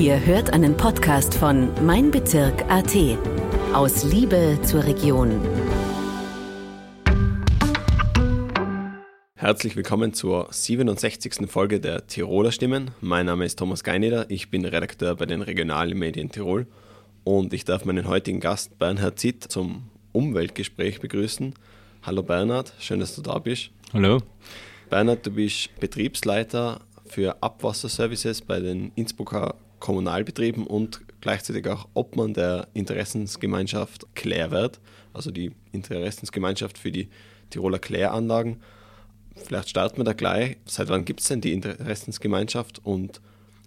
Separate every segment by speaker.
Speaker 1: Ihr hört einen Podcast von Mein Bezirk AT. Aus Liebe zur Region.
Speaker 2: Herzlich willkommen zur 67. Folge der Tiroler Stimmen. Mein Name ist Thomas Geineder, ich bin Redakteur bei den Regionalen Medien Tirol und ich darf meinen heutigen Gast Bernhard Zitt zum Umweltgespräch begrüßen. Hallo Bernhard, schön, dass du da bist.
Speaker 3: Hallo.
Speaker 2: Bernhard, du bist Betriebsleiter für Abwasserservices bei den Innsbrucker Kommunalbetrieben und gleichzeitig auch Obmann der Interessensgemeinschaft Klärwert, also die Interessensgemeinschaft für die Tiroler Kläranlagen. Vielleicht starten wir da gleich. Seit wann gibt es denn die Interessensgemeinschaft und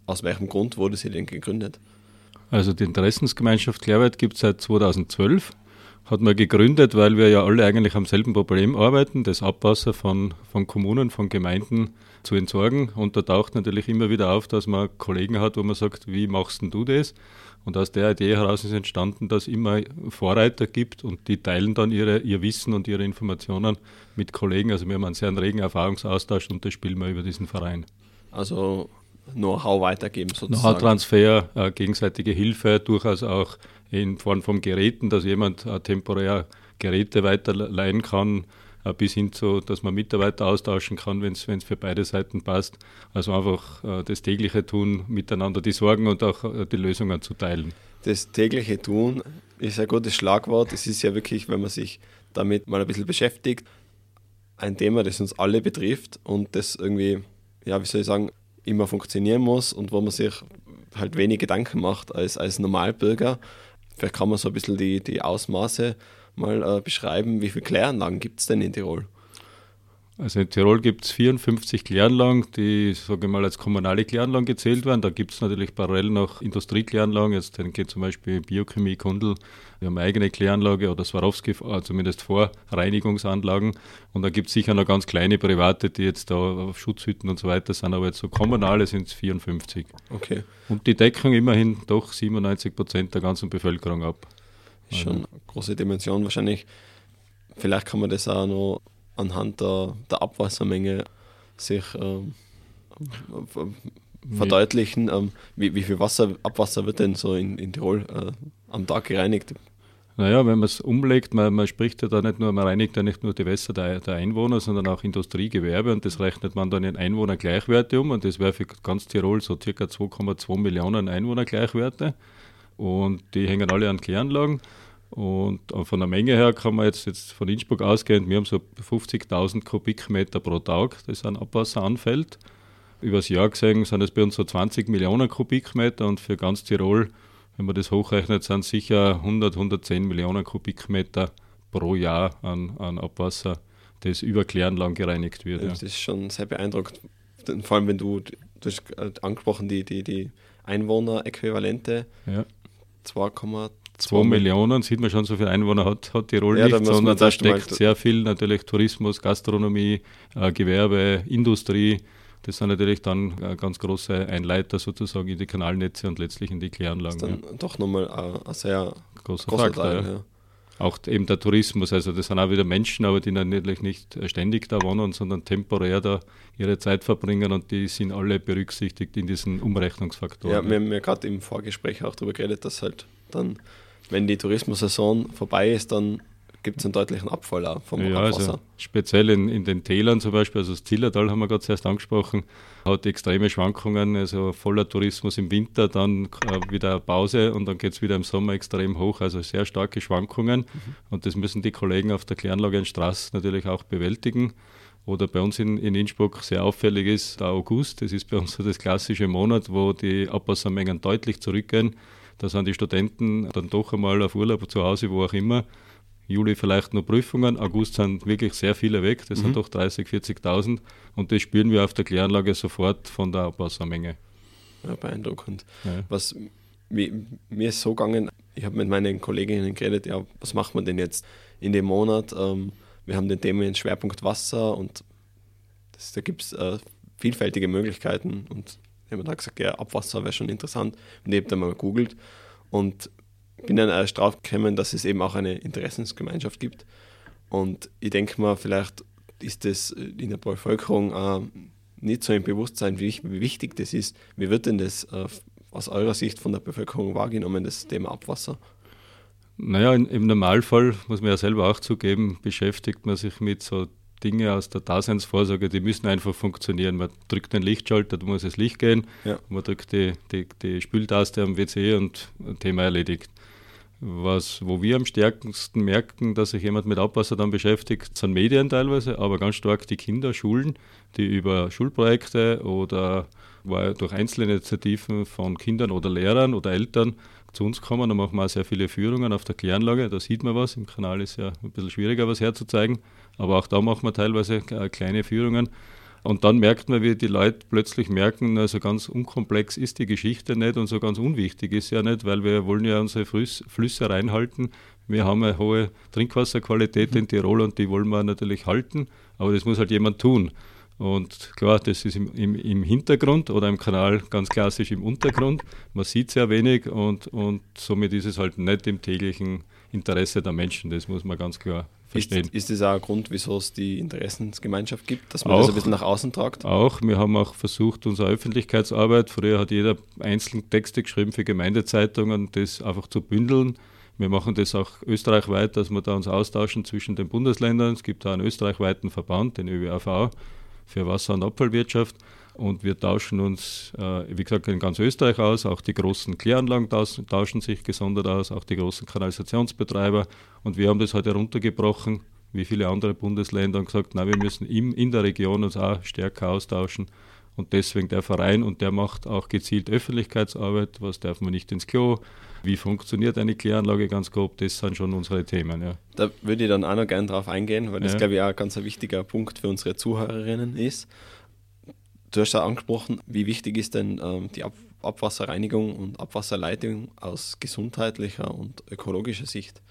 Speaker 2: aus welchem Grund wurde sie denn gegründet?
Speaker 3: Also die Interessensgemeinschaft Klärwert gibt es seit 2012. Hat man gegründet, weil wir ja alle eigentlich am selben Problem arbeiten, das Abwasser von, von Kommunen, von Gemeinden zu entsorgen. Und da taucht natürlich immer wieder auf, dass man Kollegen hat, wo man sagt, wie machst denn du das? Und aus der Idee heraus ist entstanden, dass es immer Vorreiter gibt und die teilen dann ihre, ihr Wissen und ihre Informationen mit Kollegen. Also wir haben einen sehr regen Erfahrungsaustausch und das spielen wir über diesen Verein.
Speaker 2: Also Know-how weitergeben sozusagen.
Speaker 3: Know-how-Transfer, äh, gegenseitige Hilfe, durchaus auch in Form von Geräten, dass jemand äh, temporär Geräte weiterleihen kann, äh, bis hin zu, dass man Mitarbeiter austauschen kann, wenn es für beide Seiten passt. Also einfach äh, das tägliche Tun, miteinander die Sorgen und auch die Lösungen zu teilen.
Speaker 2: Das tägliche Tun ist ein gutes Schlagwort. Es ist ja wirklich, wenn man sich damit mal ein bisschen beschäftigt, ein Thema, das uns alle betrifft und das irgendwie, ja, wie soll ich sagen, immer funktionieren muss und wo man sich halt wenig Gedanken macht als, als Normalbürger. Vielleicht kann man so ein bisschen die, die Ausmaße mal äh, beschreiben, wie viele Kläranlagen gibt es denn in Tirol?
Speaker 3: Also in Tirol gibt es 54 Kläranlagen, die, sage ich mal, als kommunale Kläranlagen gezählt werden. Da gibt es natürlich parallel noch Industriekläranlagen. Jetzt denke ich zum Beispiel Biochemie, Kundl, wir haben eine eigene Kläranlage oder Swarovski, äh, zumindest Vorreinigungsanlagen. Und da gibt es sicher noch ganz kleine private, die jetzt da auf Schutzhütten und so weiter sind, aber jetzt so kommunale sind es 54.
Speaker 2: Okay.
Speaker 3: Und die decken immerhin doch 97 Prozent der ganzen Bevölkerung ab.
Speaker 2: Schon eine große Dimension wahrscheinlich. Vielleicht kann man das auch noch anhand der, der Abwassermenge sich ähm, verdeutlichen. Ähm, wie, wie viel Wasser, Abwasser wird denn so in, in Tirol äh, am Tag gereinigt?
Speaker 3: Naja, wenn man es umlegt, man, man, spricht ja da nicht nur, man reinigt ja nicht nur die Wässer der, der, Einwohner, sondern auch Industrie, Gewerbe und das rechnet man dann in Einwohnergleichwerte um und das wäre für ganz Tirol so circa 2,2 Millionen Einwohnergleichwerte und die hängen alle an Kläranlagen. Und von der Menge her kann man jetzt, jetzt von Innsbruck ausgehend, wir haben so 50.000 Kubikmeter pro Tag, das an Abwasser anfällt. Übers Jahr gesehen sind es bei uns so 20 Millionen Kubikmeter und für ganz Tirol, wenn man das hochrechnet, sind es sicher 100, 110 Millionen Kubikmeter pro Jahr an, an Abwasser, das über Kläranlagen gereinigt wird.
Speaker 2: Ja. Das ist schon sehr beeindruckend. Vor allem, wenn du, du hast angesprochen, die, die, die Einwohneräquivalente. Ja. 2,2
Speaker 3: 2 Millionen, sieht man schon, so viele Einwohner hat, hat Tirol ja, nicht, sondern da steckt sehr viel natürlich Tourismus, Gastronomie, äh, Gewerbe, Industrie. Das sind natürlich dann äh, ganz große Einleiter sozusagen in die Kanalnetze und letztlich in die Kläranlagen. Das ist
Speaker 2: dann ja. doch nochmal ein, ein sehr
Speaker 3: großer, großer Faktor. Teil, ja. Auch eben der Tourismus, also das sind auch wieder Menschen, aber die natürlich nicht ständig da wohnen, sondern temporär da ihre Zeit verbringen und die sind alle berücksichtigt in diesen Umrechnungsfaktoren.
Speaker 2: Ja, wir haben ja gerade im Vorgespräch auch darüber geredet, dass halt dann wenn die Tourismussaison vorbei ist, dann gibt es einen deutlichen Abfall auch vom ja,
Speaker 3: Abwasser. Also speziell in, in den Tälern zum Beispiel, also das Zillertal haben wir gerade zuerst angesprochen, hat extreme Schwankungen, also voller Tourismus im Winter, dann äh, wieder Pause und dann geht es wieder im Sommer extrem hoch, also sehr starke Schwankungen mhm. und das müssen die Kollegen auf der Kläranlage in Straß natürlich auch bewältigen. Oder bei uns in, in Innsbruck sehr auffällig ist der August, das ist bei uns so das klassische Monat, wo die Abwassermengen deutlich zurückgehen. Da sind die Studenten dann doch einmal auf Urlaub zu Hause, wo auch immer. Juli vielleicht noch Prüfungen, August sind wirklich sehr viele weg, das mhm. sind doch 30, 40.000 und das spüren wir auf der Kläranlage sofort von der Abwassermenge.
Speaker 2: Ja, beeindruckend. Ja. Was wie, mir ist so gegangen, ich habe mit meinen Kolleginnen geredet, ja, was macht man denn jetzt in dem Monat? Ähm, wir haben den Themen Schwerpunkt Wasser und das, da gibt es äh, vielfältige Möglichkeiten und ich habe mir da gesagt, ja, Abwasser wäre schon interessant. Und ich habe dann mal gegoogelt und bin dann erst drauf gekommen, dass es eben auch eine Interessensgemeinschaft gibt. Und ich denke mal, vielleicht ist das in der Bevölkerung äh, nicht so im Bewusstsein, wie, wichtig das ist. Wie wird denn das äh, aus eurer Sicht von der Bevölkerung wahrgenommen, das Thema Abwasser?
Speaker 3: Naja, im Normalfall, muss man ja selber auch zugeben, beschäftigt man sich mit so Dinge aus der Daseinsvorsorge, die müssen einfach funktionieren. Man drückt den Lichtschalter, da muss das Licht gehen, ja. man drückt die, die, die Spültaste am WC und Thema erledigt. Was, wo wir am stärksten merken, dass sich jemand mit Abwasser dann beschäftigt, sind Medien teilweise, aber ganz stark die Kinderschulen, die über Schulprojekte oder durch Einzelinitiativen von Kindern oder Lehrern oder Eltern zu uns kommen. Da machen wir auch sehr viele Führungen auf der Kläranlage. Da sieht man was. Im Kanal ist ja ein bisschen schwieriger, was herzuzeigen. Aber auch da machen wir teilweise äh, kleine Führungen. Und dann merkt man, wie die Leute plötzlich merken, also ganz unkomplex ist die Geschichte nicht und so ganz unwichtig ist ja nicht, weil wir wollen ja unsere Flüsse reinhalten. Wir haben eine hohe Trinkwasserqualität in Tirol und die wollen wir natürlich halten, aber das muss halt jemand tun. Und klar, das ist im, im, im, Hintergrund oder im Kanal ganz klassisch im Untergrund. Man sieht sehr wenig und, und somit ist es halt nicht im täglichen Interesse der Menschen. Das muss man ganz klar verstehen.
Speaker 2: Ist, ist das auch ein Grund, wieso es die Interessensgemeinschaft gibt, dass man auch, das ein bisschen nach außen tragt?
Speaker 3: Auch. Wir haben auch versucht, unsere Öffentlichkeitsarbeit, früher hat jeder einzeln Texte geschrieben für Gemeindezeitungen, das einfach zu bündeln. Wir machen das auch österreichweit, dass wir da uns austauschen zwischen den Bundesländern. Es gibt da einen österreichweiten Verband, den ÖWAV für Wasser- und Abfallwirtschaft. Und wir tauschen uns, äh, wie gesagt, in ganz Österreich aus. Auch die großen Kläranlagen tauschen sich gesondert aus, auch die großen Kanalisationsbetreiber. Und wir haben das heute halt heruntergebrochen, wie viele andere Bundesländer, und gesagt, na, wir müssen im, in der Region uns auch stärker austauschen. Und deswegen der Verein und der macht auch gezielt Öffentlichkeitsarbeit. Was darf man nicht ins Klo? Wie funktioniert eine Kläranlage ganz grob? Das sind schon unsere Themen. Ja.
Speaker 2: Da würde ich dann auch noch gerne drauf eingehen, weil das, ja. glaube ich, auch ein ganz wichtiger Punkt für unsere Zuhörerinnen ist. Du hast ja angesprochen, wie wichtig ist denn ähm, die Ab Abwasserreinigung und Abwasserleitung aus gesundheitlicher und ökologischer Sicht?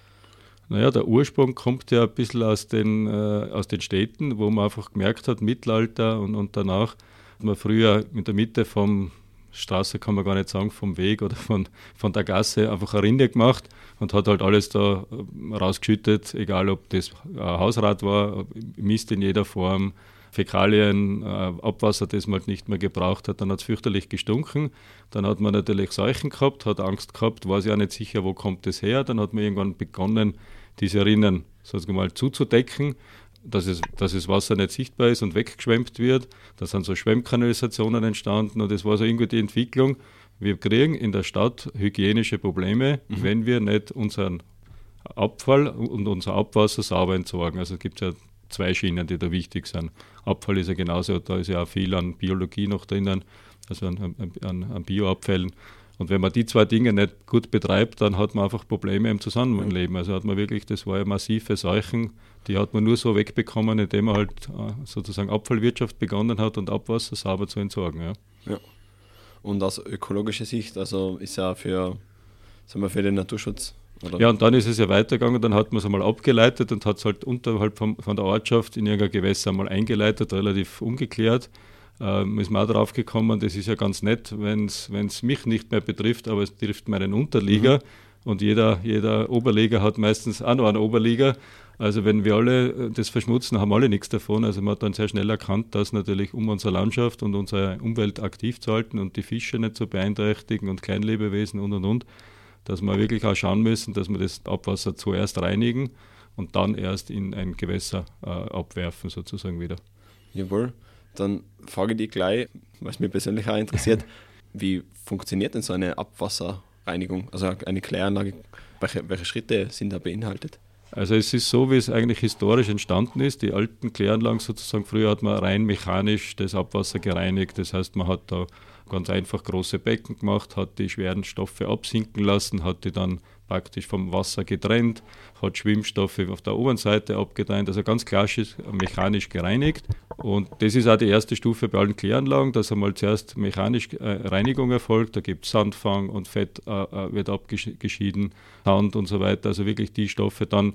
Speaker 3: Naja, der Ursprung kommt ja ein bisschen aus den, äh, aus den Städten, wo man einfach gemerkt hat, Mittelalter und, und danach, man früher in der Mitte vom Straße kann man gar nicht sagen, vom Weg oder von, von der Gasse einfach eine Rinde gemacht und hat halt alles da äh, rausgeschüttet, egal ob das Hausrat war, Mist in jeder Form, Fäkalien, äh, Abwasser, das man halt nicht mehr gebraucht hat. Dann hat es fürchterlich gestunken. Dann hat man natürlich Seuchen gehabt, hat Angst gehabt, war sich auch nicht sicher, wo kommt das her. Dann hat man irgendwann begonnen, diese Rinnen sozusagen mal zuzudecken dass es, dass das Wasser nicht sichtbar ist und weggeschwemmt wird. Da sind so Schwemmkanalisationen entstanden und das war so irgendwie die Entwicklung. Wir kriegen in der Stadt hygienische Probleme, mhm. wenn wir nicht unseren Abfall und unser Abwasser sauber entsorgen. Also es gibt ja zwei Schienen, die da wichtig sind. Abfall ist ja genauso, da ist ja auch viel an Biologie noch drinnen, also an, an, an Bioabfällen. Und wenn man die zwei Dinge nicht gut betreibt, dann hat man einfach Probleme im Zusammenleben. Also hat man wirklich, das war ja massive Seuchen, die hat man nur so wegbekommen, indem man halt äh, sozusagen Abfallwirtschaft begonnen hat und Abwasser sauber zu entsorgen. Ja.
Speaker 2: ja. Und aus ökologischer Sicht, also ist ja für, sagen wir, für den Naturschutz
Speaker 3: oder? Ja, und dann ist es ja weitergegangen, dann hat man es einmal abgeleitet und hat es halt unterhalb vom, von der Ortschaft in irgendein Gewässer einmal eingeleitet, relativ ungeklärt ähm, ist man auch drauf gekommen, das ist ja ganz nett, wenn es mich nicht mehr betrifft, aber es trifft meinen Unterlieger. Mhm. Und jeder, jeder Oberliga hat meistens auch noch einen Oberliga. Also wenn wir alle äh, das verschmutzen, haben alle nichts davon. Also man hat dann sehr schnell erkannt, dass natürlich um unsere Landschaft und unsere Umwelt aktiv zu halten und die Fische nicht zu beeinträchtigen und Kleinlebewesen und und und, dass wir wirklich auch schauen müssen, dass wir das Abwasser zuerst reinigen und dann erst in ein Gewässer äh, abwerfen sozusagen wieder.
Speaker 2: Jawohl. Dann frage ich dich gleich, was mich persönlich auch interessiert, wie funktioniert denn so eine Abwasserreinigung, also eine Kläranlage? Welche, welche Schritte sind da beinhaltet?
Speaker 3: Also es ist so, wie es eigentlich historisch entstanden ist. Die alten Kläranlagen sozusagen, früher hat man rein mechanisch das Abwasser gereinigt. Das heißt, man hat da ganz einfach große Becken gemacht, hat die schweren Stoffe absinken lassen, hat die dann praktisch vom Wasser getrennt, hat Schwimmstoffe auf der oberen Seite abgetrennt, also ganz klassisch mechanisch gereinigt. Und das ist auch die erste Stufe bei allen Kläranlagen, dass einmal zuerst mechanisch äh, Reinigung erfolgt, da gibt es Sandfang und Fett äh, äh, wird abgeschieden, Sand und so weiter, also wirklich die Stoffe dann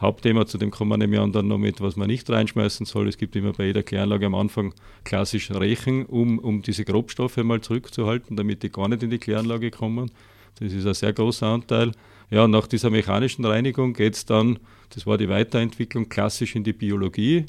Speaker 3: Hauptthema, zu dem kommen wir nämlich dann noch mit, was man nicht reinschmeißen soll. Es gibt immer bei jeder Kläranlage am Anfang klassisch Rechen, um, um diese Grobstoffe mal zurückzuhalten, damit die gar nicht in die Kläranlage kommen. Das ist ein sehr großer Anteil. Ja, nach dieser mechanischen Reinigung geht es dann, das war die Weiterentwicklung, klassisch in die Biologie.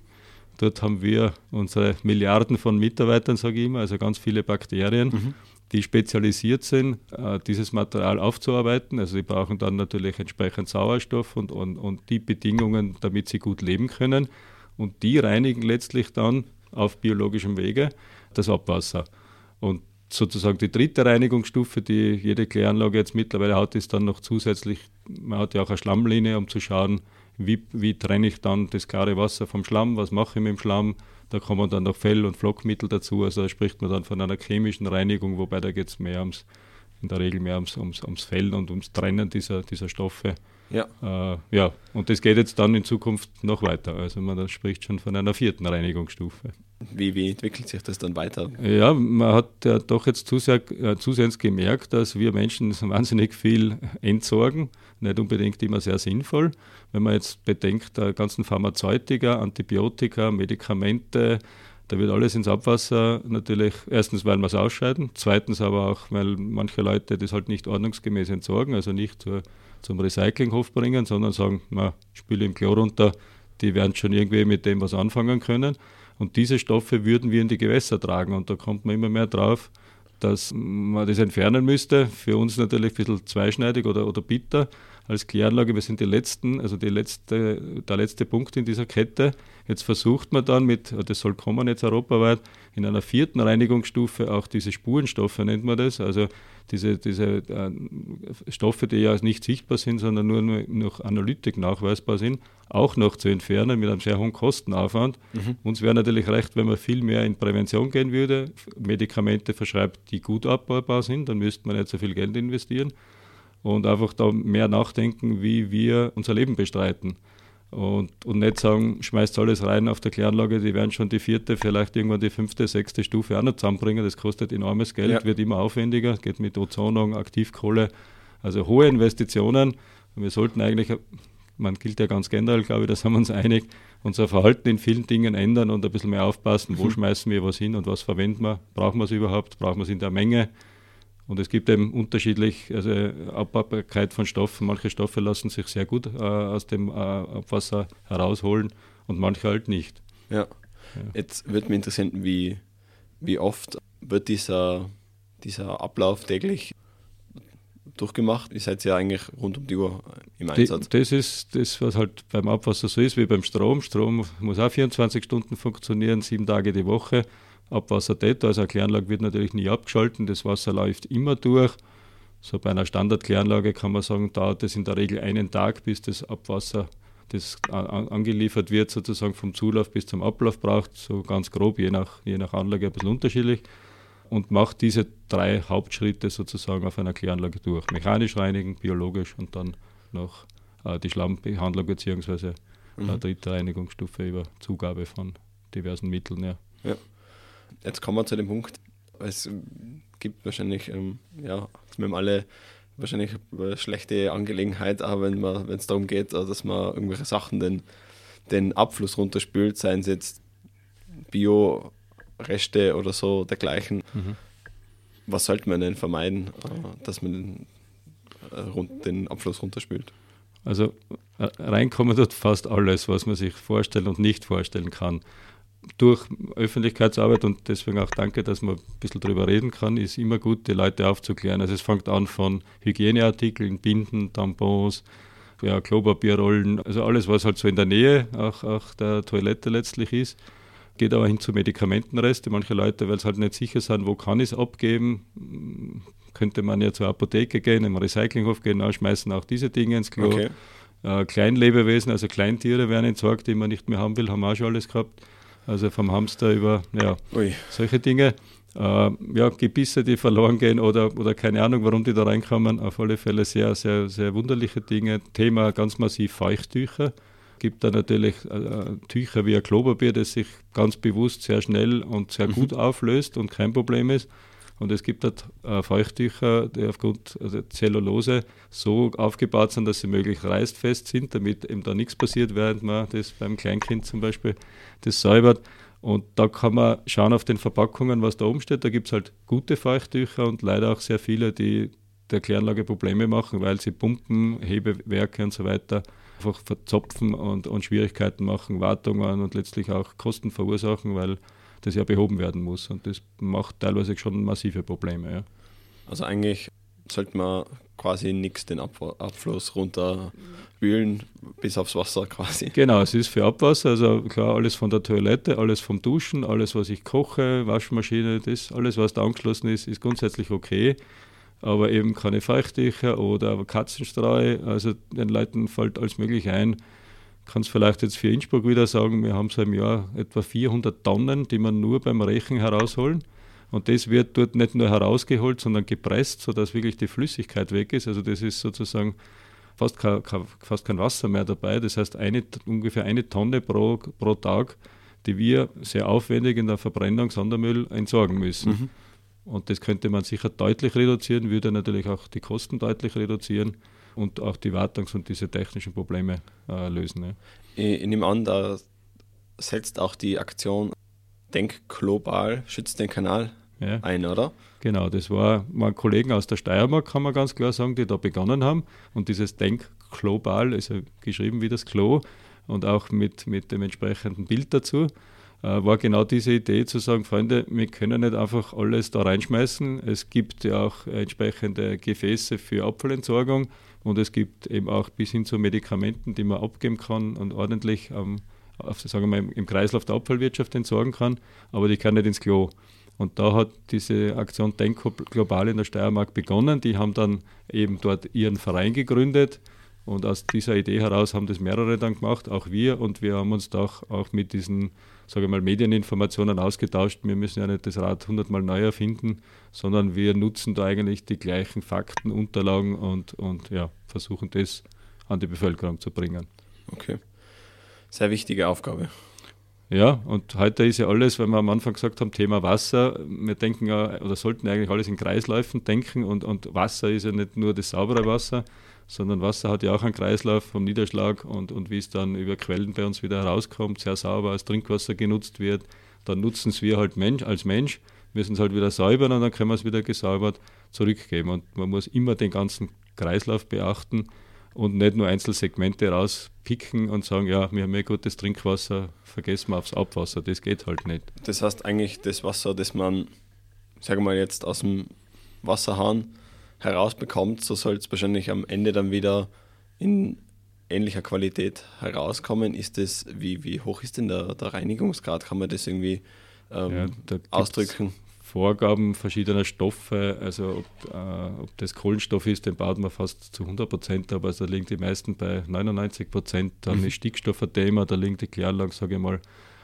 Speaker 3: Dort haben wir unsere Milliarden von Mitarbeitern, sage ich immer, also ganz viele Bakterien. Mhm. Die spezialisiert sind, äh, dieses Material aufzuarbeiten. Also sie brauchen dann natürlich entsprechend Sauerstoff und, und, und die Bedingungen, damit sie gut leben können. Und die reinigen letztlich dann auf biologischem Wege das Abwasser. Und sozusagen die dritte Reinigungsstufe, die jede Kläranlage jetzt mittlerweile hat, ist dann noch zusätzlich, man hat ja auch eine Schlammlinie, um zu schauen, wie, wie trenne ich dann das klare Wasser vom Schlamm, was mache ich mit dem Schlamm, da kommen dann noch Fell- und Flockmittel dazu, also da spricht man dann von einer chemischen Reinigung, wobei da geht es mehr ums, in der Regel mehr ums, ums, ums Fell und ums Trennen dieser, dieser Stoffe. Ja. Äh, ja, und das geht jetzt dann in Zukunft noch weiter. Also man spricht schon von einer vierten Reinigungsstufe.
Speaker 2: Wie, wie entwickelt sich das dann weiter?
Speaker 3: Ja, man hat ja doch jetzt zuseh äh, zusehends gemerkt, dass wir Menschen wahnsinnig viel entsorgen, nicht unbedingt immer sehr sinnvoll. Wenn man jetzt bedenkt, der ganzen Pharmazeutika, Antibiotika, Medikamente, da wird alles ins Abwasser natürlich, erstens, weil wir es ausscheiden, zweitens aber auch, weil manche Leute das halt nicht ordnungsgemäß entsorgen, also nicht zur, zum Recyclinghof bringen, sondern sagen, na, spüle im Klo runter, die werden schon irgendwie mit dem was anfangen können. Und diese Stoffe würden wir in die Gewässer tragen. Und da kommt man immer mehr drauf, dass man das entfernen müsste. Für uns natürlich ein bisschen zweischneidig oder, oder bitter als Kläranlage. Wir sind die letzten, also die letzte, der letzte Punkt in dieser Kette. Jetzt versucht man dann mit, das soll kommen jetzt europaweit, in einer vierten Reinigungsstufe auch diese Spurenstoffe, nennt man das, also diese, diese äh, Stoffe, die ja nicht sichtbar sind, sondern nur noch Analytik nachweisbar sind, auch noch zu entfernen mit einem sehr hohen Kostenaufwand. Mhm. Uns wäre natürlich recht, wenn man viel mehr in Prävention gehen würde, Medikamente verschreibt, die gut abbaubar sind, dann müsste man nicht so viel Geld investieren und einfach da mehr nachdenken, wie wir unser Leben bestreiten. Und, und nicht sagen, schmeißt alles rein auf der Kläranlage, die werden schon die vierte, vielleicht irgendwann die fünfte, sechste Stufe auch noch zusammenbringen. Das kostet enormes Geld, ja. wird immer aufwendiger, geht mit Ozonung, Aktivkohle, also hohe Investitionen. Und wir sollten eigentlich, man gilt ja ganz generell, glaube ich, da sind wir uns einig, unser Verhalten in vielen Dingen ändern und ein bisschen mehr aufpassen, wo mhm. schmeißen wir was hin und was verwenden wir, brauchen wir es überhaupt, brauchen wir es in der Menge und es gibt eben unterschiedlich, also Abbaubarkeit von Stoffen. Manche Stoffe lassen sich sehr gut äh, aus dem äh, Abwasser herausholen und manche halt nicht.
Speaker 2: Ja. ja. Jetzt würde mich interessieren, wie, wie oft wird dieser, dieser Ablauf täglich durchgemacht? Ihr seid ja eigentlich rund um die Uhr im Einsatz.
Speaker 3: Die, das ist das, was halt beim Abwasser so ist wie beim Strom. Strom muss auch 24 Stunden funktionieren, sieben Tage die Woche. Abwassertäter. Also eine Kläranlage wird natürlich nie abgeschalten, das Wasser läuft immer durch. So bei einer Standardkläranlage kann man sagen, dauert es in der Regel einen Tag, bis das Abwasser, das angeliefert wird, sozusagen vom Zulauf bis zum Ablauf braucht, so ganz grob, je nach, je nach Anlage ein bisschen unterschiedlich. Und macht diese drei Hauptschritte sozusagen auf einer Kläranlage durch. Mechanisch reinigen, biologisch und dann noch äh, die Schlammbehandlung bzw. Mhm. dritte Reinigungsstufe über Zugabe von diversen Mitteln. Ja. ja
Speaker 2: jetzt kommen wir zu dem Punkt, es gibt wahrscheinlich, ähm, ja, wir haben alle wahrscheinlich eine schlechte Angelegenheit, aber wenn es darum geht, äh, dass man irgendwelche Sachen den, den Abfluss runterspült, seien es jetzt Bio-Reste oder so dergleichen, mhm. was sollte man denn vermeiden, äh, dass man den, äh, den Abfluss runterspült?
Speaker 3: Also reinkommen dort fast alles, was man sich vorstellen und nicht vorstellen kann durch Öffentlichkeitsarbeit und deswegen auch danke, dass man ein bisschen drüber reden kann, ist immer gut, die Leute aufzuklären. Also es fängt an von Hygieneartikeln, Binden, Tampons, ja, Klopapierrollen, also alles, was halt so in der Nähe auch, auch der Toilette letztlich ist. Geht aber hin zu Medikamentenreste. Manche Leute, weil sie halt nicht sicher sind, wo kann ich es abgeben, könnte man ja zur Apotheke gehen, im Recyclinghof gehen, schmeißen auch diese Dinge ins Klo. Okay. Äh, Kleinlebewesen, also Kleintiere werden entsorgt, die man nicht mehr haben will, haben wir auch schon alles gehabt also vom Hamster über ja, solche Dinge. Äh, ja, Gebisse, die verloren gehen oder, oder keine Ahnung, warum die da reinkommen. Auf alle Fälle sehr, sehr, sehr wunderliche Dinge. Thema ganz massiv Feuchttücher. Gibt da natürlich äh, Tücher wie ein Klopapier, das sich ganz bewusst sehr schnell und sehr mhm. gut auflöst und kein Problem ist. Und es gibt äh, Feuchttücher, die aufgrund also Zellulose so aufgebaut sind, dass sie möglichst reißfest sind, damit eben da nichts passiert, während man das beim Kleinkind zum Beispiel das säubert. Und da kann man schauen auf den Verpackungen, was da oben steht. Da gibt es halt gute Feuchttücher und leider auch sehr viele, die der Kläranlage Probleme machen, weil sie Pumpen, Hebewerke und so weiter einfach verzopfen und, und Schwierigkeiten machen, Wartungen und letztlich auch Kosten verursachen, weil das ja behoben werden muss. Und das macht teilweise schon massive Probleme. Ja.
Speaker 2: Also eigentlich sollte man quasi nichts den Abfluss runterwühlen bis aufs Wasser quasi.
Speaker 3: Genau, es ist für Abwasser, also klar, alles von der Toilette, alles vom Duschen, alles, was ich koche, Waschmaschine, das, alles, was da angeschlossen ist, ist grundsätzlich okay. Aber eben keine Feuchttücher oder Katzenstreu, also den Leuten fällt alles Mögliche ein. Kann es vielleicht jetzt für Innsbruck wieder sagen, wir haben so im Jahr etwa 400 Tonnen, die man nur beim Rechen herausholen. Und das wird dort nicht nur herausgeholt, sondern gepresst, sodass wirklich die Flüssigkeit weg ist. Also das ist sozusagen fast kein, fast kein Wasser mehr dabei. Das heißt eine, ungefähr eine Tonne pro, pro Tag, die wir sehr aufwendig in der Verbrennung Sondermüll entsorgen müssen. Mhm. Und das könnte man sicher deutlich reduzieren, würde natürlich auch die Kosten deutlich reduzieren und auch die Wartungs- und diese technischen Probleme äh, lösen.
Speaker 2: Ja. Ich, ich nehme an, da setzt auch die Aktion Denk global, schützt den Kanal ja. ein, oder?
Speaker 3: Genau, das war mal Kollegen aus der Steiermark, kann man ganz klar sagen, die da begonnen haben. Und dieses Denk global ist ja geschrieben wie das Klo und auch mit, mit dem entsprechenden Bild dazu, äh, war genau diese Idee zu sagen, Freunde, wir können nicht einfach alles da reinschmeißen. Es gibt ja auch entsprechende Gefäße für Abfallentsorgung und es gibt eben auch bis hin zu Medikamenten, die man abgeben kann und ordentlich ähm, auf, sagen wir mal, im Kreislauf der Abfallwirtschaft entsorgen kann, aber die kann nicht ins Klo. Und da hat diese Aktion Denk Global in der Steiermark begonnen. Die haben dann eben dort ihren Verein gegründet. Und aus dieser Idee heraus haben das mehrere dann gemacht, auch wir. Und wir haben uns da auch mit diesen, sage ich mal, Medieninformationen ausgetauscht. Wir müssen ja nicht das Rad hundertmal neu erfinden, sondern wir nutzen da eigentlich die gleichen Fakten, Unterlagen und, und ja, versuchen das an die Bevölkerung zu bringen.
Speaker 2: Okay. Sehr wichtige Aufgabe.
Speaker 3: Ja, und heute ist ja alles, wenn wir am Anfang gesagt haben, Thema Wasser, wir denken ja, oder sollten eigentlich alles in Kreisläufen denken und, und Wasser ist ja nicht nur das saubere Wasser, sondern Wasser hat ja auch einen Kreislauf vom Niederschlag und, und wie es dann über Quellen bei uns wieder herauskommt, sehr sauber als Trinkwasser genutzt wird, dann nutzen es wir halt Mensch, als Mensch, müssen es halt wieder säubern und dann können wir es wieder gesäubert zurückgeben. Und man muss immer den ganzen Kreislauf beachten und nicht nur Einzelsegmente rauspicken und sagen, ja, wir haben ja gutes Trinkwasser, vergessen wir aufs Abwasser. Das geht halt nicht.
Speaker 2: Das heißt eigentlich, das Wasser, das man, sagen wir mal jetzt aus dem Wasserhahn herausbekommt, so soll es wahrscheinlich am Ende dann wieder in ähnlicher Qualität herauskommen. Ist das, wie, wie hoch ist denn der, der Reinigungsgrad? Kann man das irgendwie ähm, ja, da ausdrücken?
Speaker 3: Vorgaben verschiedener Stoffe, also ob, äh, ob, das Kohlenstoff ist, den baut man fast zu 100 Prozent, aber also da liegen die meisten bei 99 Prozent. Dann mhm. ist Stickstoff ein Thema, da liegen die Kläranlagen, sage ich mal,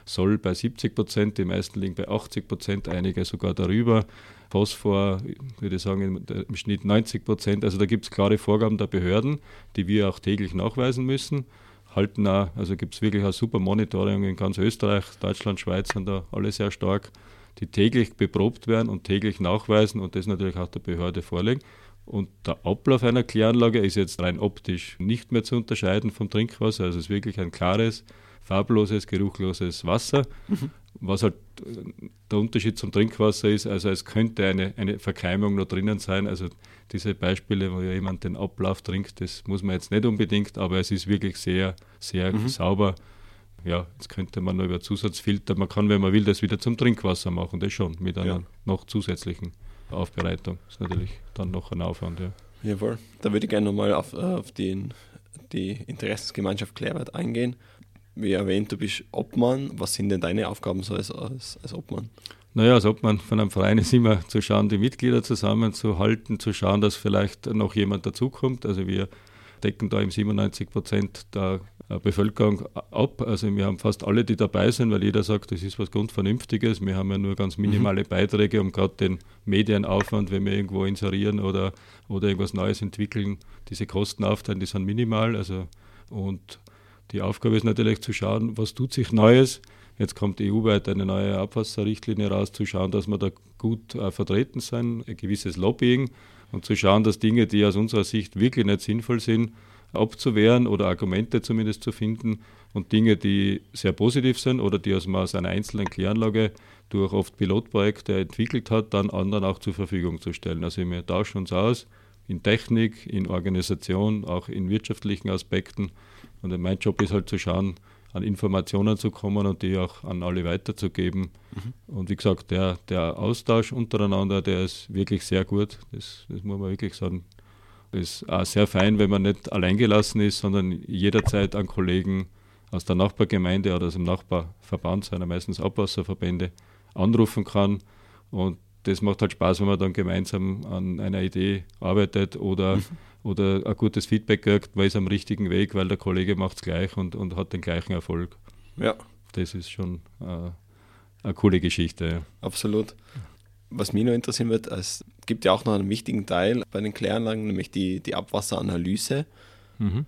Speaker 3: Soll bei 70 Prozent, die meisten liegen bei 80 Prozent, einige sogar darüber. Phosphor, würde ich sagen, im Schnitt 90 Prozent. Also da gibt es klare Vorgaben der Behörden, die wir auch täglich nachweisen müssen. Halten auch, also gibt es wirklich ein super Monitoring in ganz Österreich, Deutschland, Schweiz sind da alle sehr stark die täglich beprobt werden und täglich nachweisen und das natürlich auch der Behörde vorlegen. Und der Ablauf einer Kläranlage ist jetzt rein optisch nicht mehr zu unterscheiden vom Trinkwasser. Also es ist wirklich ein klares, farbloses, geruchloses Wasser. Mhm. Was halt äh, der Unterschied zum Trinkwasser ist, also es könnte eine, eine Verkeimung noch drinnen sein. Also diese Beispiele, wo ja jemand den Ablauf trinkt, das muss man jetzt nicht unbedingt, aber es ist wirklich sehr, sehr mhm. sauber ja, jetzt könnte man noch über Zusatzfilter, man kann, wenn man will, das wieder zum Trinkwasser machen, das schon, mit einer ja. noch zusätzlichen Aufbereitung. Das ist natürlich dann noch ein Aufwand, ja.
Speaker 2: Jawohl. Da würde ich gerne nochmal auf, auf den, die Interessensgemeinschaft Klärwert eingehen. Wie erwähnt, du bist Obmann. Was sind denn deine Aufgaben so als, als, als Obmann?
Speaker 3: Naja, als Obmann von einem Verein ist immer zu schauen, die Mitglieder zusammenzuhalten, zu schauen, dass vielleicht noch jemand dazukommt. Also wir decken da im 97 Prozent der äh, Bevölkerung ab. Also wir haben fast alle, die dabei sind, weil jeder sagt, das ist was Grundvernünftiges. Wir haben ja nur ganz minimale mhm. Beiträge, um gerade den Medienaufwand, wenn wir irgendwo inserieren oder, oder irgendwas Neues entwickeln, diese Kosten aufteilen, die sind minimal. Also, und die Aufgabe ist natürlich zu schauen, was tut sich Neues. Jetzt kommt EU-weit eine neue Abwasserrichtlinie raus, zu schauen, dass wir da gut äh, vertreten sind, ein gewisses Lobbying und zu schauen, dass Dinge, die aus unserer Sicht wirklich nicht sinnvoll sind, abzuwehren oder Argumente zumindest zu finden und Dinge, die sehr positiv sind oder die aus, man aus einer einzelnen Kläranlage durch oft Pilotprojekte entwickelt hat, dann anderen auch zur Verfügung zu stellen. Also wir tauschen uns aus in Technik, in Organisation, auch in wirtschaftlichen Aspekten. Und mein Job ist halt zu schauen, an Informationen zu kommen und die auch an alle weiterzugeben. Mhm. Und wie gesagt, der, der Austausch untereinander, der ist wirklich sehr gut. Das, das muss man wirklich sagen. Das ist auch sehr fein, wenn man nicht alleingelassen ist, sondern jederzeit an Kollegen aus der Nachbargemeinde oder aus dem Nachbarverband, seiner meistens Abwasserverbände, anrufen kann. Und das macht halt Spaß, wenn man dann gemeinsam an einer Idee arbeitet oder, mhm. oder ein gutes Feedback kriegt, man ist am richtigen Weg, weil der Kollege macht es gleich und, und hat den gleichen Erfolg.
Speaker 2: Ja.
Speaker 3: Das ist schon äh, eine coole Geschichte. Ja.
Speaker 2: Absolut. Was mich noch interessieren wird, es gibt ja auch noch einen wichtigen Teil bei den Kläranlagen, nämlich die, die Abwasseranalyse. Mhm.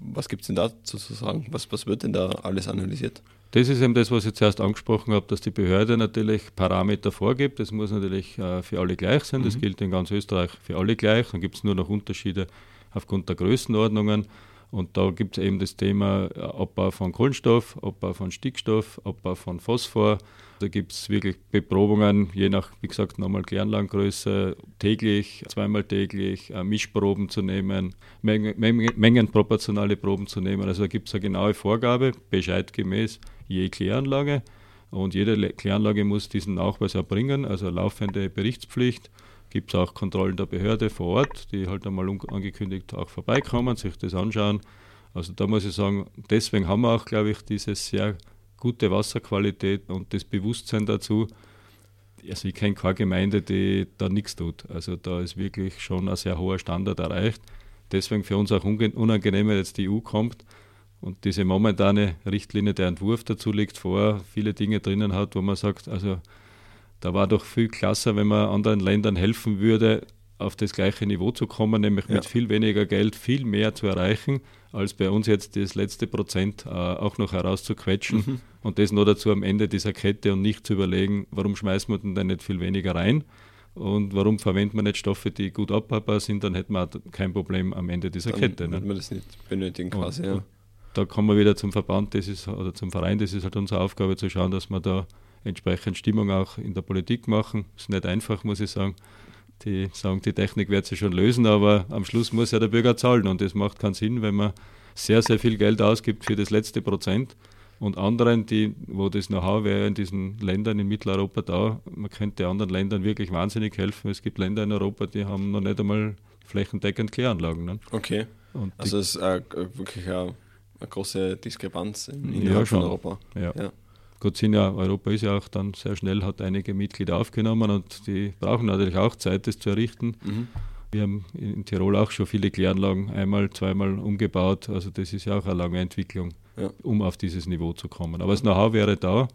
Speaker 2: Was gibt es denn dazu zu sagen? Was, was wird denn da alles analysiert?
Speaker 3: Das ist eben das, was ich zuerst angesprochen habe, dass die Behörde natürlich Parameter vorgibt. Das muss natürlich äh, für alle gleich sein. Das mhm. gilt in ganz Österreich für alle gleich. Dann gibt es nur noch Unterschiede aufgrund der Größenordnungen. Und da gibt es eben das Thema äh, Abbau von Kohlenstoff, Abbau von Stickstoff, Abbau von Phosphor. Da gibt es wirklich Beprobungen, je nach, wie gesagt, nochmal Kläranlagengröße, täglich, zweimal täglich, äh, Mischproben zu nehmen, Mengen, mengenproportionale Proben zu nehmen. Also da gibt es eine genaue Vorgabe, bescheidgemäß je Kläranlage. Und jede Kläranlage muss diesen Nachweis erbringen, also laufende Berichtspflicht gibt es auch Kontrollen der Behörde vor Ort, die halt einmal angekündigt auch vorbeikommen, sich das anschauen. Also da muss ich sagen, deswegen haben wir auch, glaube ich, diese sehr gute Wasserqualität und das Bewusstsein dazu. Also ich kenne keine Gemeinde, die da nichts tut. Also da ist wirklich schon ein sehr hoher Standard erreicht. Deswegen für uns auch unangenehm, wenn jetzt die EU kommt und diese momentane Richtlinie, der Entwurf dazu liegt vor, viele Dinge drinnen hat, wo man sagt, also da war doch viel klasse, wenn man anderen Ländern helfen würde, auf das gleiche Niveau zu kommen, nämlich ja. mit viel weniger Geld viel mehr zu erreichen, als bei uns jetzt das letzte Prozent äh, auch noch herauszuquetschen mhm. und das nur dazu am Ende dieser Kette und nicht zu überlegen, warum schmeißen wir denn da nicht viel weniger rein und warum verwendet man nicht Stoffe, die gut abbaubar sind, dann hätten wir kein Problem am Ende dieser dann Kette.
Speaker 2: Dann ne? man das nicht benötigen quasi, und, ja.
Speaker 3: Da kommen wir wieder zum Verband, das ist, oder zum Verein, das ist halt unsere Aufgabe zu schauen, dass wir da entsprechend Stimmung auch in der Politik machen. Ist nicht einfach, muss ich sagen. Die sagen, die Technik wird sich schon lösen, aber am Schluss muss ja der Bürger zahlen und das macht keinen Sinn, wenn man sehr, sehr viel Geld ausgibt für das letzte Prozent und anderen, die, wo das Know-how wäre in diesen Ländern in Mitteleuropa da, man könnte anderen Ländern wirklich wahnsinnig helfen. Es gibt Länder in Europa, die haben noch nicht einmal flächendeckend Kläranlagen. Ne?
Speaker 2: Okay. Und also es ist äh, wirklich eine, eine, große Diskrepanz in, in ja, Europa.
Speaker 3: Ja. ja. Gott sind ja, Europa ist ja auch dann sehr schnell, hat einige Mitglieder aufgenommen und die brauchen natürlich auch Zeit, das zu errichten. Mhm. Wir haben in Tirol auch schon viele Kläranlagen einmal, zweimal umgebaut. Also das ist ja auch eine lange Entwicklung, ja. um auf dieses Niveau zu kommen. Aber das Know-how wäre da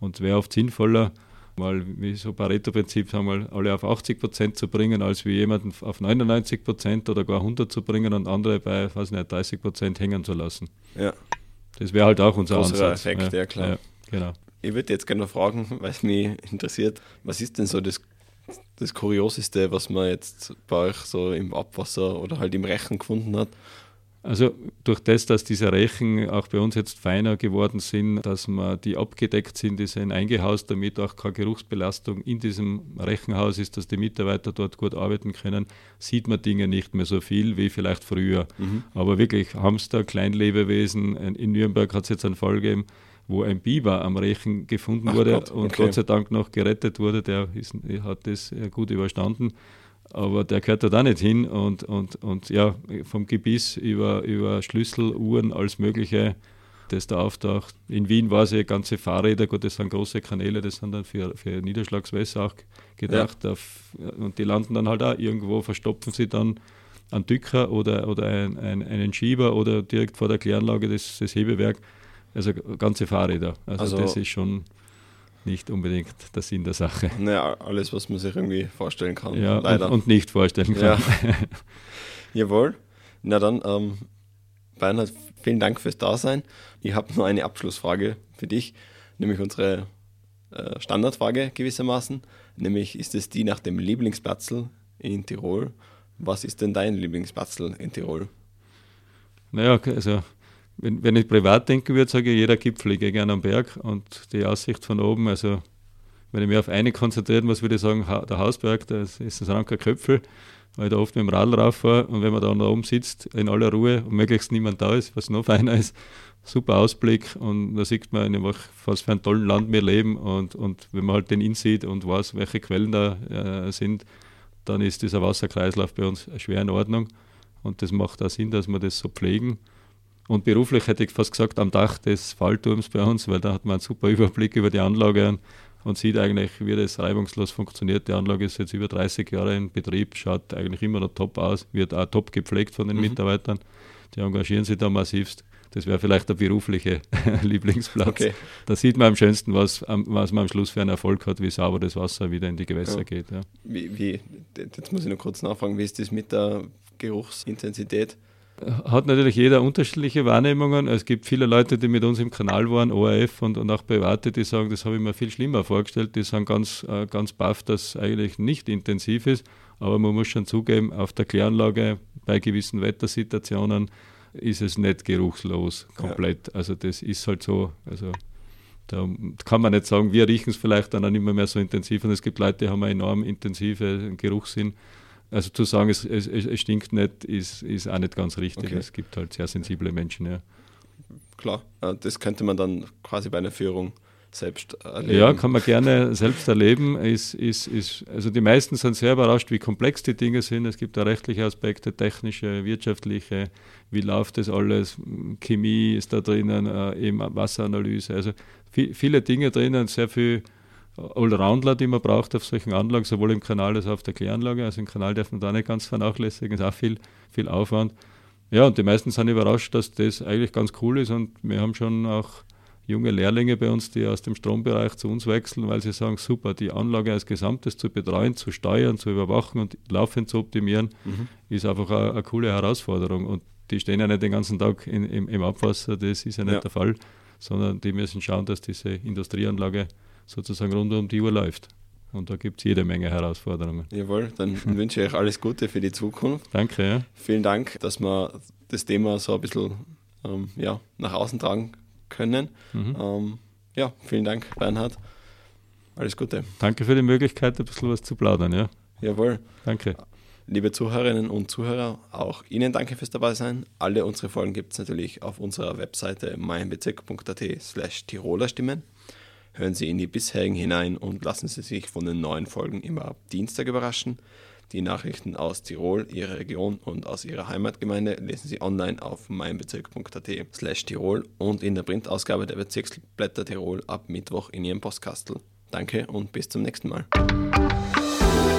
Speaker 3: und wäre oft sinnvoller, mal wie so Pareto-Prinzip, sagen wir, alle auf 80 Prozent zu bringen, als wie jemanden auf 99 Prozent oder gar 100 zu bringen und andere bei, weiß nicht, 30 Prozent hängen zu lassen.
Speaker 2: Ja.
Speaker 3: Das wäre halt auch unser Großer
Speaker 2: Ansatz. Effekt, ja, ja klar. Ja.
Speaker 3: Genau.
Speaker 2: Ich würde jetzt gerne fragen, weil es mich interessiert, was ist denn so das, das Kurioseste, was man jetzt bei euch so im Abwasser oder halt im Rechen gefunden hat?
Speaker 3: Also durch das, dass diese Rechen auch bei uns jetzt feiner geworden sind, dass wir die abgedeckt sind, die sind eingehaust, damit auch keine Geruchsbelastung in diesem Rechenhaus ist, dass die Mitarbeiter dort gut arbeiten können, sieht man Dinge nicht mehr so viel wie vielleicht früher. Mhm. Aber wirklich Hamster, Kleinlebewesen, in Nürnberg hat es jetzt einen Fall gegeben, wo ein Biber am Rechen gefunden Ach wurde Gott, okay. und Gott sei Dank noch gerettet wurde. Der ist, hat das gut überstanden. Aber der gehört da nicht hin und, und, und ja, vom Gebiss über, über Schlüsseluhren als mögliche, das da auftaucht. In Wien war es ja ganze Fahrräder, gut, das sind große Kanäle, das sind dann für, für Niederschlagswässer auch gedacht. Ja. Auf, und die landen dann halt auch irgendwo, verstopfen sie dann einen Dücker oder, oder ein, ein, einen Schieber oder direkt vor der Kläranlage das, das Hebewerk. Also ganze Fahrräder. Also, also das ist schon nicht unbedingt der Sinn der Sache.
Speaker 2: Naja, alles, was man sich irgendwie vorstellen kann.
Speaker 3: Ja, leider. Und, und nicht vorstellen kann.
Speaker 2: Ja. Jawohl. Na dann, ähm, Bernhard, vielen Dank fürs Dasein. Ich habe nur eine Abschlussfrage für dich, nämlich unsere äh, Standardfrage gewissermaßen. Nämlich, ist es die nach dem Lieblingsplatzl in Tirol? Was ist denn dein Lieblingsplatzl in Tirol?
Speaker 3: Naja, also wenn, wenn ich privat denken würde, sage ich, jeder Gipfel, ich gehe gerne am Berg und die Aussicht von oben, also wenn ich mich auf eine konzentrieren muss, würde ich sagen, der Hausberg, das ist das Ranker Köpfel. weil ich da oft mit dem Radl rauffahre und wenn man da oben sitzt, in aller Ruhe und möglichst niemand da ist, was noch feiner ist, super Ausblick und da sieht man einfach, was für ein tollen Land wir leben und, und wenn man halt den Inn sieht und weiß, welche Quellen da äh, sind, dann ist dieser Wasserkreislauf bei uns schwer in Ordnung und das macht auch Sinn, dass wir das so pflegen. Und beruflich hätte ich fast gesagt, am Dach des Fallturms bei uns, weil da hat man einen super Überblick über die Anlage und sieht eigentlich, wie das reibungslos funktioniert. Die Anlage ist jetzt über 30 Jahre in Betrieb, schaut eigentlich immer noch top aus, wird auch top gepflegt von den mhm. Mitarbeitern. Die engagieren sich da massivst. Das wäre vielleicht der berufliche Lieblingsplatz. Okay. Da sieht man am schönsten, was, was man am Schluss für einen Erfolg hat, wie sauber das Wasser wieder in die Gewässer ja. geht. Ja.
Speaker 2: Wie, wie, jetzt muss ich noch kurz nachfragen, wie ist das mit der Geruchsintensität?
Speaker 3: Hat natürlich jeder unterschiedliche Wahrnehmungen. Es gibt viele Leute, die mit uns im Kanal waren, ORF und, und auch Private, die sagen, das habe ich mir viel schlimmer vorgestellt. Die sind ganz, äh, ganz baff, dass es eigentlich nicht intensiv ist. Aber man muss schon zugeben, auf der Kläranlage bei gewissen Wettersituationen ist es nicht geruchslos komplett. Ja. Also das ist halt so. Also da kann man nicht sagen, wir riechen es vielleicht dann auch nicht mehr so intensiv. Und es gibt Leute, die haben einen enorm intensiven Geruchssinn. Also zu sagen, es, es, es stinkt nicht, ist, ist auch nicht ganz richtig. Okay. Es gibt halt sehr sensible Menschen, ja.
Speaker 2: Klar, äh, das könnte man dann quasi bei einer Führung selbst erleben.
Speaker 3: Ja, kann man gerne selbst erleben. Ist, ist, ist, also die meisten sind sehr überrascht, wie komplex die Dinge sind. Es gibt da rechtliche Aspekte, technische, wirtschaftliche, wie läuft das alles, Chemie ist da drinnen, äh, eben Wasseranalyse. Also viel, viele Dinge drinnen, sehr viel Allrounder, die man braucht auf solchen Anlagen, sowohl im Kanal als auch auf der Kläranlage. Also im Kanal darf man da nicht ganz vernachlässigen, ist auch viel, viel Aufwand. Ja, und die meisten sind überrascht, dass das eigentlich ganz cool ist und wir haben schon auch junge Lehrlinge bei uns, die aus dem Strombereich zu uns wechseln, weil sie sagen, super, die Anlage als Gesamtes zu betreuen, zu steuern, zu überwachen und laufend zu optimieren, mhm. ist einfach eine, eine, coole Herausforderung. Und die stehen ja nicht den ganzen Tag in, im, im, Abwasser, das ist ja nicht ja. der Fall, sondern die müssen schauen, dass diese Industrieanlage sozusagen rund um die Uhr läuft. Und da gibt es jede Menge Herausforderungen.
Speaker 2: Jawohl, dann wünsche ich euch alles Gute für die Zukunft.
Speaker 3: Danke. Ja.
Speaker 2: Vielen Dank, dass wir das Thema so ein bisschen ähm, ja, nach außen tragen können. Mhm. Ähm, ja, vielen Dank, Bernhard. Alles Gute.
Speaker 3: Danke für die Möglichkeit, ein bisschen was zu plaudern. Ja.
Speaker 2: Jawohl.
Speaker 3: Danke.
Speaker 2: Liebe Zuhörerinnen und Zuhörer, auch Ihnen danke fürs Dabeisein. Alle unsere Folgen gibt es natürlich auf unserer Webseite meinbezirk.at slash Tiroler Stimmen. Hören Sie in die bisherigen hinein und lassen Sie sich von den neuen Folgen immer ab Dienstag überraschen. Die Nachrichten aus Tirol, Ihrer Region und aus Ihrer Heimatgemeinde lesen Sie online auf meinbezirk.at slash Tirol und in der Printausgabe der Bezirksblätter Tirol ab Mittwoch in Ihrem Postkastel. Danke und bis zum nächsten Mal.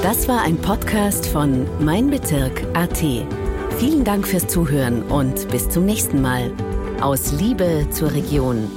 Speaker 1: Das war ein Podcast von Mein Bezirk AT. Vielen Dank fürs Zuhören und bis zum nächsten Mal. Aus Liebe zur Region.